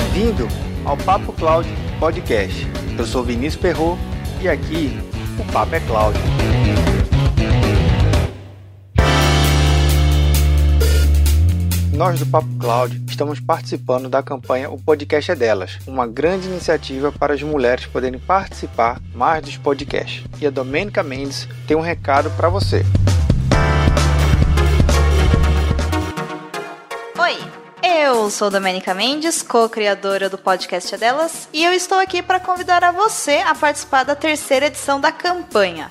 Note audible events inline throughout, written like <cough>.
Bem-vindo ao Papo Cloud Podcast. Eu sou Vinícius Perro e aqui o Papo é Cloud. Nós do Papo Cloud estamos participando da campanha O Podcast é Delas, uma grande iniciativa para as mulheres poderem participar mais dos podcasts. E a Domênica Mendes tem um recado para você. Oi, eu sou Domenica Mendes, co-criadora do podcast Delas, e eu estou aqui para convidar a você a participar da terceira edição da campanha.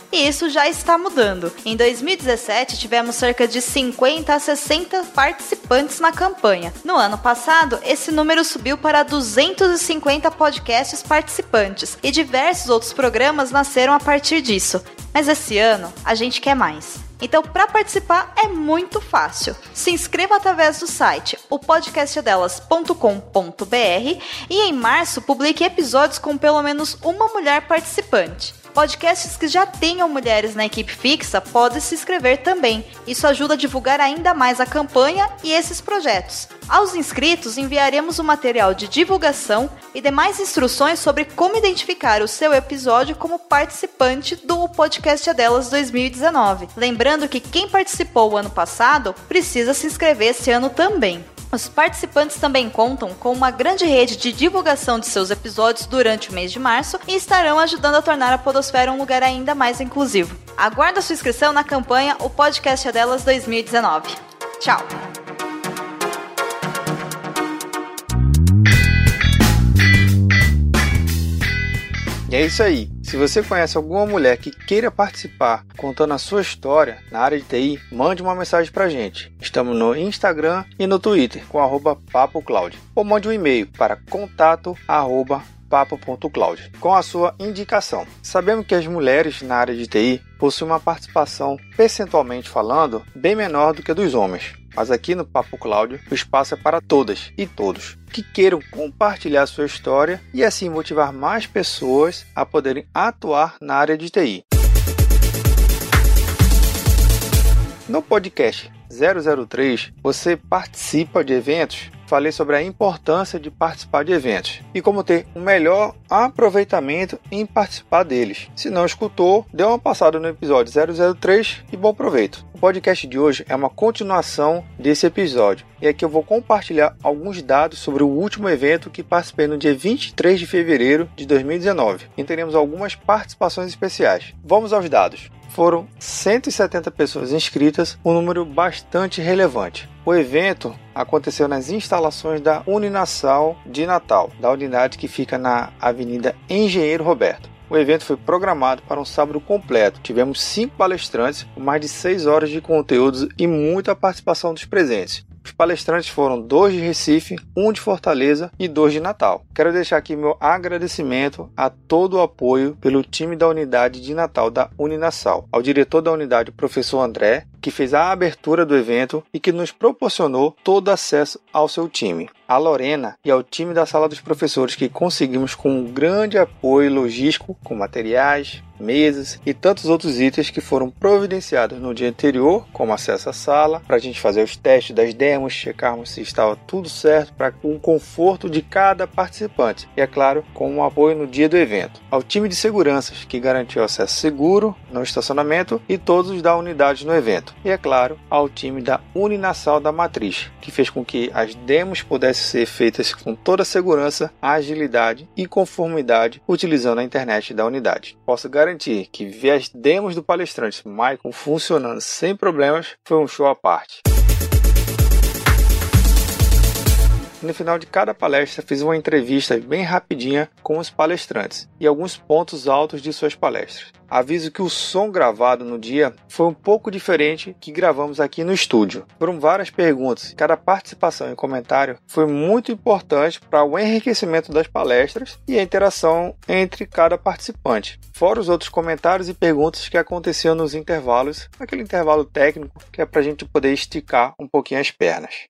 E isso já está mudando. Em 2017, tivemos cerca de 50 a 60 participantes na campanha. No ano passado, esse número subiu para 250 podcasts participantes e diversos outros programas nasceram a partir disso. Mas esse ano, a gente quer mais. Então, para participar é muito fácil. Se inscreva através do site opodcastdelas.com.br e em março publique episódios com pelo menos uma mulher participante. Podcasts que já tenham mulheres na equipe fixa podem se inscrever também. Isso ajuda a divulgar ainda mais a campanha e esses projetos. Aos inscritos, enviaremos o um material de divulgação e demais instruções sobre como identificar o seu episódio como participante do Podcast é Delas 2019. Lembrando que quem participou o ano passado precisa se inscrever esse ano também. Os participantes também contam com uma grande rede de divulgação de seus episódios durante o mês de março e estarão ajudando a tornar a Podosfera um lugar ainda mais inclusivo. Aguarda sua inscrição na campanha O Podcast é Delas 2019. Tchau! E é isso aí. Se você conhece alguma mulher que queira participar contando a sua história na área de TI, mande uma mensagem pra gente. Estamos no Instagram e no Twitter com arroba papocloud. Ou mande um e-mail para contato arroba papo.cloud com a sua indicação. Sabemos que as mulheres na área de TI possuem uma participação, percentualmente falando, bem menor do que a dos homens. Mas aqui no Papo Cláudio, o espaço é para todas e todos que queiram compartilhar sua história e assim motivar mais pessoas a poderem atuar na área de TI. No podcast 003, você participa de eventos falei sobre a importância de participar de eventos e como ter um melhor aproveitamento em participar deles. Se não escutou, dê uma passada no episódio 003 e bom proveito. O podcast de hoje é uma continuação desse episódio e aqui eu vou compartilhar alguns dados sobre o último evento que participei no dia 23 de fevereiro de 2019 e teremos algumas participações especiais. Vamos aos dados foram 170 pessoas inscritas, um número bastante relevante. O evento aconteceu nas instalações da Uninasal de Natal, da unidade que fica na Avenida Engenheiro Roberto. O evento foi programado para um sábado completo. Tivemos cinco palestrantes, mais de seis horas de conteúdos e muita participação dos presentes. Os palestrantes foram dois de Recife, um de Fortaleza e dois de Natal. Quero deixar aqui meu agradecimento a todo o apoio pelo time da unidade de Natal da Uninasal, ao diretor da unidade, professor André, que fez a abertura do evento e que nos proporcionou todo acesso ao seu time. A Lorena e ao time da sala dos professores que conseguimos com um grande apoio logístico, com materiais, mesas e tantos outros itens que foram providenciados no dia anterior, como acesso à sala, para a gente fazer os testes das demos, checarmos se estava tudo certo para o conforto de cada participante e, é claro, com um apoio no dia do evento. Ao time de seguranças, que garantiu acesso seguro no estacionamento e todos da unidade no evento. E, é claro, ao time da Uninasal da Matriz, que fez com que as demos pudessem ser feitas com toda a segurança, agilidade e conformidade utilizando a internet da unidade. Posso garantir que ver as demos do palestrante Michael funcionando sem problemas foi um show à parte. No final de cada palestra fiz uma entrevista bem rapidinha com os palestrantes e alguns pontos altos de suas palestras. Aviso que o som gravado no dia foi um pouco diferente que gravamos aqui no estúdio. Foram várias perguntas, cada participação e comentário foi muito importante para o enriquecimento das palestras e a interação entre cada participante. Fora os outros comentários e perguntas que aconteciam nos intervalos, aquele intervalo técnico que é para a gente poder esticar um pouquinho as pernas.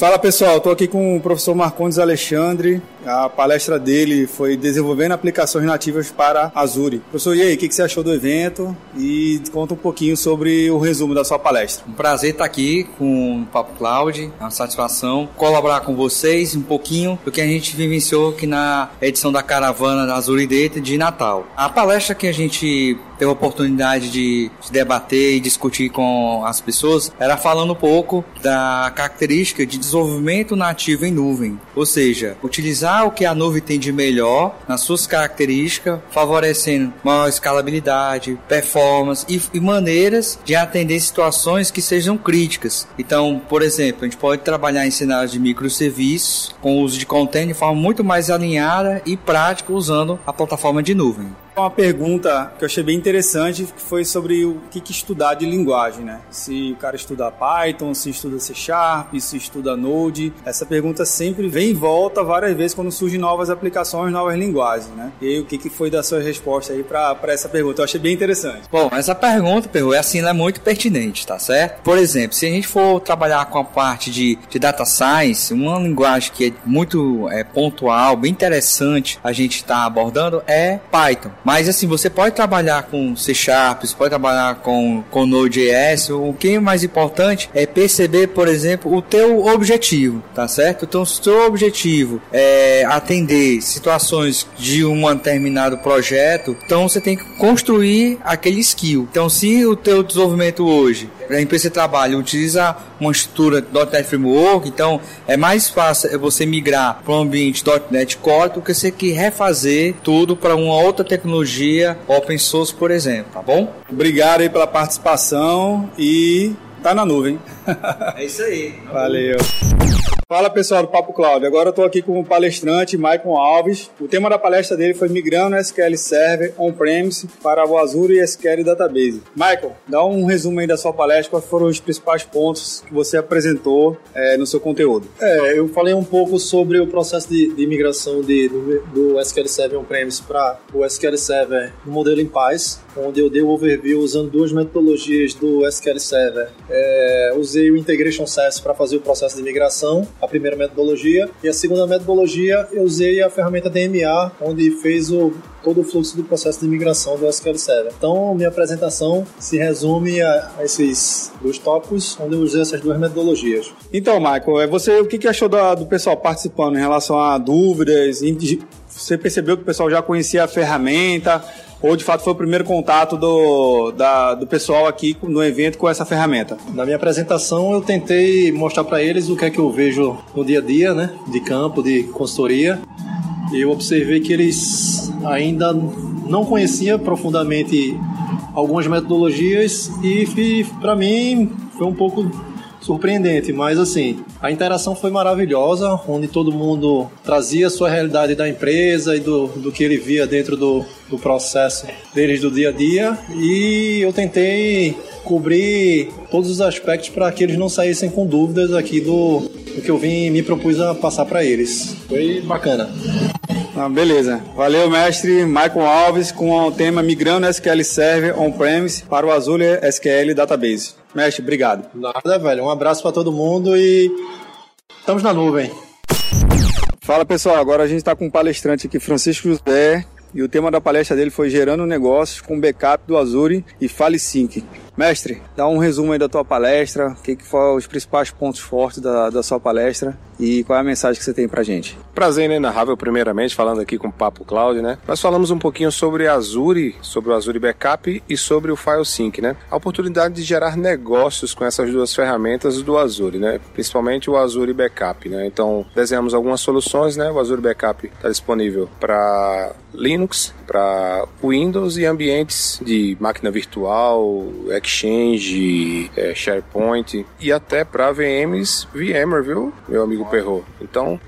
Fala pessoal, estou aqui com o professor Marcondes Alexandre. A palestra dele foi desenvolvendo aplicações nativas para Azure. Professor, e aí, o que você achou do evento? E conta um pouquinho sobre o resumo da sua palestra. Um prazer estar aqui com o Papo Cloud, é uma satisfação colaborar com vocês um pouquinho do que a gente vivenciou aqui na edição da caravana da Azure Data de Natal. A palestra que a gente teve a oportunidade de, de debater e discutir com as pessoas era falando um pouco da característica de desenvolvimento nativo em nuvem, ou seja, utilizar o que a nuvem tem de melhor nas suas características, favorecendo maior escalabilidade, performance e, e maneiras de atender situações que sejam críticas. Então, por exemplo, a gente pode trabalhar em cenários de microserviços com o uso de container de forma muito mais alinhada e prática usando a plataforma de nuvem uma pergunta que eu achei bem interessante, que foi sobre o que, que, estudar de linguagem, né? Se o cara estuda Python, se estuda C Sharp, se estuda Node. Essa pergunta sempre vem em volta várias vezes quando surgem novas aplicações, novas linguagens, né? E aí, o que, que foi da sua resposta aí para essa pergunta? Eu achei bem interessante. Bom, essa pergunta, Perru, é assim, ela é muito pertinente, tá certo? Por exemplo, se a gente for trabalhar com a parte de, de data science, uma linguagem que é muito é, pontual, bem interessante a gente estar tá abordando é Python. Mas assim, você pode trabalhar com C Sharp, você pode trabalhar com, com Node.js. O que é mais importante é perceber, por exemplo, o teu objetivo, tá certo? Então, se o teu objetivo é atender situações de um determinado projeto, então você tem que construir aquele skill. Então, se o teu desenvolvimento hoje a empresa que trabalha utiliza uma estrutura .NET Framework, então é mais fácil você migrar para um ambiente .NET Core do que você que refazer tudo para uma outra tecnologia open source, por exemplo, tá bom? Obrigado aí pela participação e tá na nuvem. <laughs> É isso aí. Valeu. Fala pessoal do Papo Cloud, agora eu estou aqui com o palestrante Maicon Alves. O tema da palestra dele foi migrando SQL Server on-premise para o Azure e SQL Database. Michael, dá um resumo aí da sua palestra, quais foram os principais pontos que você apresentou é, no seu conteúdo? É, eu falei um pouco sobre o processo de, de migração de, do, do SQL Server on-premise para o SQL Server no modelo em paz, onde eu dei o um overview usando duas metodologias do SQL Server. É, usei o Integration SaaS para fazer o processo de migração a primeira metodologia. E a segunda metodologia, eu usei a ferramenta DMA, onde fez o, todo o fluxo do processo de migração do SQL Server. Então, minha apresentação se resume a, a esses dois tópicos, onde eu usei essas duas metodologias. Então, Michael, é, você o que achou do, do pessoal participando em relação a dúvidas? Você percebeu que o pessoal já conhecia a ferramenta? ou de fato foi o primeiro contato do, da, do pessoal aqui no evento com essa ferramenta? Na minha apresentação eu tentei mostrar para eles o que é que eu vejo no dia a dia, né, de campo, de consultoria. Eu observei que eles ainda não conheciam profundamente algumas metodologias e para mim foi um pouco surpreendente, mas assim, a interação foi maravilhosa, onde todo mundo trazia a sua realidade da empresa e do, do que ele via dentro do, do processo deles do dia a dia, e eu tentei cobrir todos os aspectos para que eles não saíssem com dúvidas aqui do, do que eu vim me propus a passar para eles. Foi bacana. Ah, beleza. Valeu, mestre Michael Alves, com o tema Migrando SQL Server On-Premise para o Azure SQL Database. Mestre, obrigado. Nada, velho. Um abraço para todo mundo e estamos na nuvem. Fala pessoal, agora a gente está com um palestrante aqui, Francisco José, e o tema da palestra dele foi Gerando Negócios com Backup do Azure e FileSync. Mestre, dá um resumo aí da tua palestra, o que, que foram os principais pontos fortes da, da sua palestra e qual é a mensagem que você tem pra gente. Prazer inenarrável, primeiramente, falando aqui com o Papo Cloud, né? Nós falamos um pouquinho sobre Azure, sobre o Azure Backup e sobre o FileSync, né? A oportunidade de gerar negócios com essas duas ferramentas do Azure, né? Principalmente o Azure Backup, né? Então, desenhamos algumas soluções, né? O Azure Backup está disponível para Linux, para Windows e ambientes de máquina virtual, Exchange, é, SharePoint e até para VMs VMware, viu, meu amigo Perro? Então,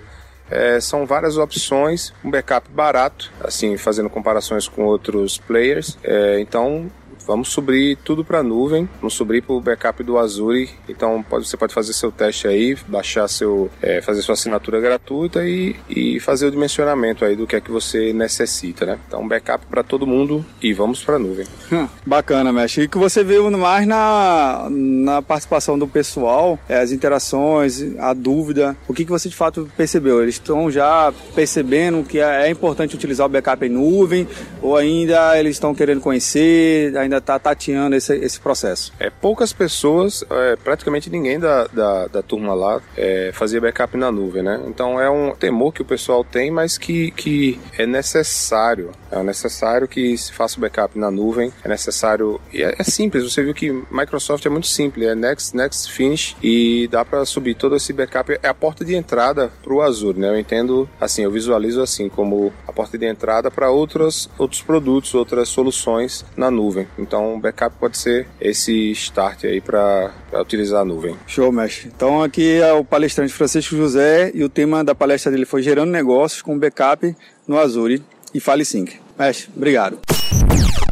é, são várias opções, um backup barato, assim, fazendo comparações com outros players. É, então, Vamos subir tudo para a nuvem, vamos subir para o backup do Azure. Então pode, você pode fazer seu teste aí, baixar seu, é, fazer sua assinatura gratuita e, e fazer o dimensionamento aí do que é que você necessita, né? Então backup para todo mundo e vamos para a nuvem. Hum, bacana, mestre. E que você viu mais na, na participação do pessoal, é, as interações, a dúvida, o que, que você de fato percebeu? Eles estão já percebendo que é, é importante utilizar o backup em nuvem ou ainda eles estão querendo conhecer, ainda ainda está tateando esse, esse processo? É, poucas pessoas, é, praticamente ninguém da, da, da turma lá é, fazia backup na nuvem, né? Então é um temor que o pessoal tem, mas que, que é necessário. É necessário que se faça o backup na nuvem. É necessário. E é, é simples, você viu que Microsoft é muito simples, é next, next, finish e dá para subir todo esse backup. É a porta de entrada para o Azure, né? Eu entendo assim, eu visualizo assim como a porta de entrada para outros, outros produtos, outras soluções na nuvem. Então, o backup pode ser esse start aí para utilizar a nuvem. Show, mestre. Então, aqui é o palestrante Francisco José e o tema da palestra dele foi Gerando Negócios com Backup no Azure e Fale Sync. Mestre, obrigado.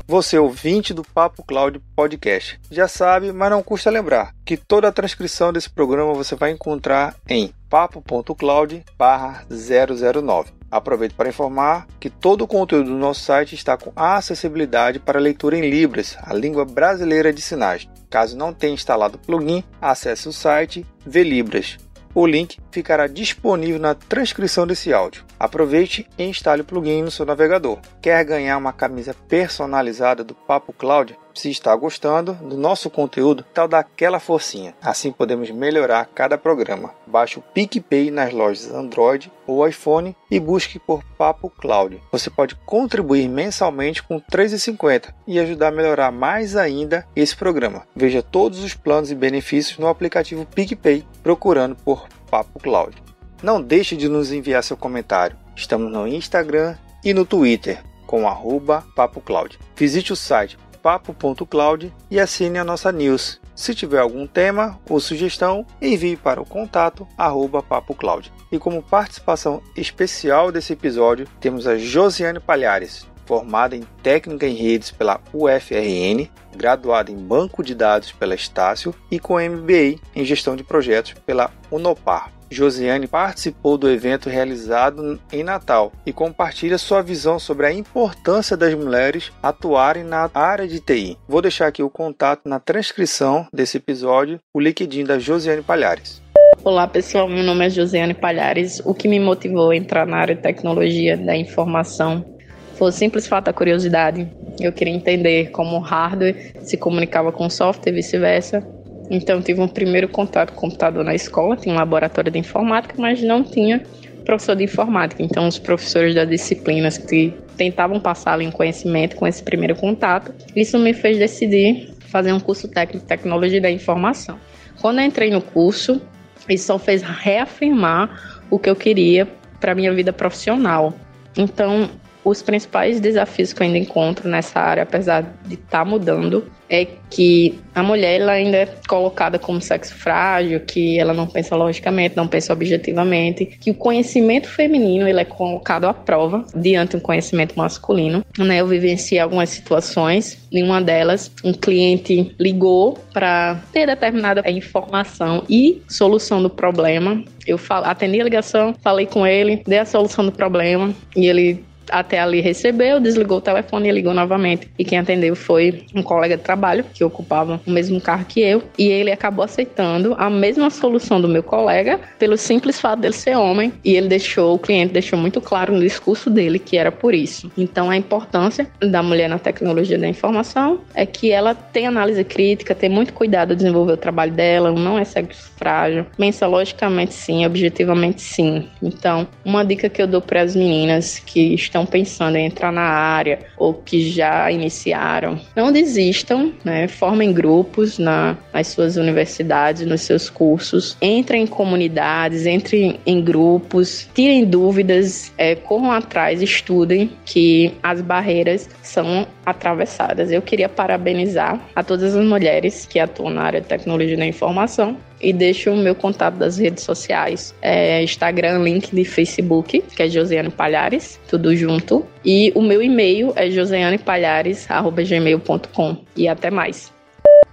Você, ouvinte do Papo Cloud Podcast, já sabe, mas não custa lembrar, que toda a transcrição desse programa você vai encontrar em papo.cloud/009. Aproveito para informar que todo o conteúdo do nosso site está com acessibilidade para leitura em Libras, a língua brasileira de sinais. Caso não tenha instalado o plugin, acesse o site Velibras o link ficará disponível na transcrição desse áudio. Aproveite e instale o plugin no seu navegador. Quer ganhar uma camisa personalizada do Papo Cloud? Se está gostando do nosso conteúdo, tal daquela forcinha. Assim podemos melhorar cada programa. Baixe o PicPay nas lojas Android ou iPhone e busque por Papo Cloud. Você pode contribuir mensalmente com R$ 3,50 e ajudar a melhorar mais ainda esse programa. Veja todos os planos e benefícios no aplicativo PicPay procurando por Papo Cloud. Não deixe de nos enviar seu comentário. Estamos no Instagram e no Twitter com arroba Papo Cloud. Visite o site papo.cloud e assine a nossa news. Se tiver algum tema ou sugestão, envie para o contato arroba papocloud. E como participação especial desse episódio, temos a Josiane Palhares, formada em técnica em redes pela UFRN, graduada em banco de dados pela Estácio e com MBA em gestão de projetos pela Unopar. Josiane participou do evento realizado em Natal e compartilha sua visão sobre a importância das mulheres atuarem na área de TI. Vou deixar aqui o contato na transcrição desse episódio, o LinkedIn da Josiane Palhares. Olá pessoal, meu nome é Josiane Palhares. O que me motivou a entrar na área de tecnologia da informação o simples fato da curiosidade. Eu queria entender como o hardware se comunicava com o software e vice-versa então, tive um primeiro contato com o computador na escola, tinha um laboratório de informática, mas não tinha professor de informática. Então, os professores das disciplinas que tentavam passar ali um conhecimento com esse primeiro contato, isso me fez decidir fazer um curso técnico de tecnologia da informação. Quando eu entrei no curso, isso só fez reafirmar o que eu queria para minha vida profissional. Então, os principais desafios que eu ainda encontro nessa área, apesar de estar tá mudando, é que a mulher ela ainda é colocada como sexo frágil, que ela não pensa logicamente, não pensa objetivamente, que o conhecimento feminino ele é colocado à prova diante do conhecimento masculino. Né? Eu vivenciei algumas situações, em uma delas, um cliente ligou para ter determinada informação e solução do problema. Eu atendi a ligação, falei com ele, dei a solução do problema e ele até ali recebeu, desligou o telefone e ligou novamente. E quem atendeu foi um colega de trabalho que ocupava o mesmo carro que eu. E ele acabou aceitando a mesma solução do meu colega pelo simples fato dele ser homem. E ele deixou, o cliente deixou muito claro no discurso dele que era por isso. Então a importância da mulher na tecnologia da informação é que ela tem análise crítica, tem muito cuidado a desenvolver o trabalho dela, não é sexo frágil. Pensa logicamente sim, objetivamente sim. Então, uma dica que eu dou para as meninas que estão estão pensando em entrar na área ou que já iniciaram, não desistam, né? Formem grupos na, nas suas universidades, nos seus cursos, entrem em comunidades, entrem em grupos, tirem dúvidas, é, corram atrás, estudem que as barreiras são atravessadas. Eu queria parabenizar a todas as mulheres que atuam na área de tecnologia da informação e deixo o meu contato das redes sociais. É Instagram, link de Facebook, que é Josiane Palhares, tudo junto. E o meu e-mail é josianepalhares.gmail.com. E até mais.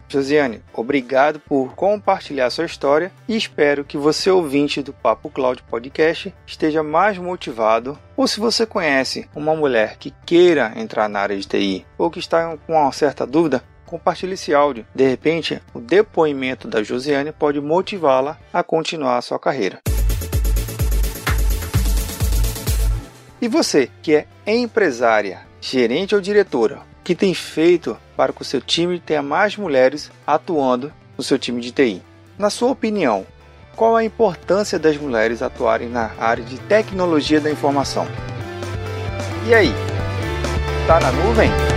Josiane, obrigado por compartilhar sua história e espero que você, ouvinte do Papo Cloud Podcast, esteja mais motivado. Ou se você conhece uma mulher que queira entrar na área de TI ou que está com uma certa dúvida, compartilhe esse áudio. De repente, o depoimento da Josiane pode motivá-la a continuar a sua carreira. E você, que é empresária, gerente ou diretora, que tem feito para que o seu time tenha mais mulheres atuando no seu time de TI? Na sua opinião, qual a importância das mulheres atuarem na área de tecnologia da informação? E aí? Tá na nuvem?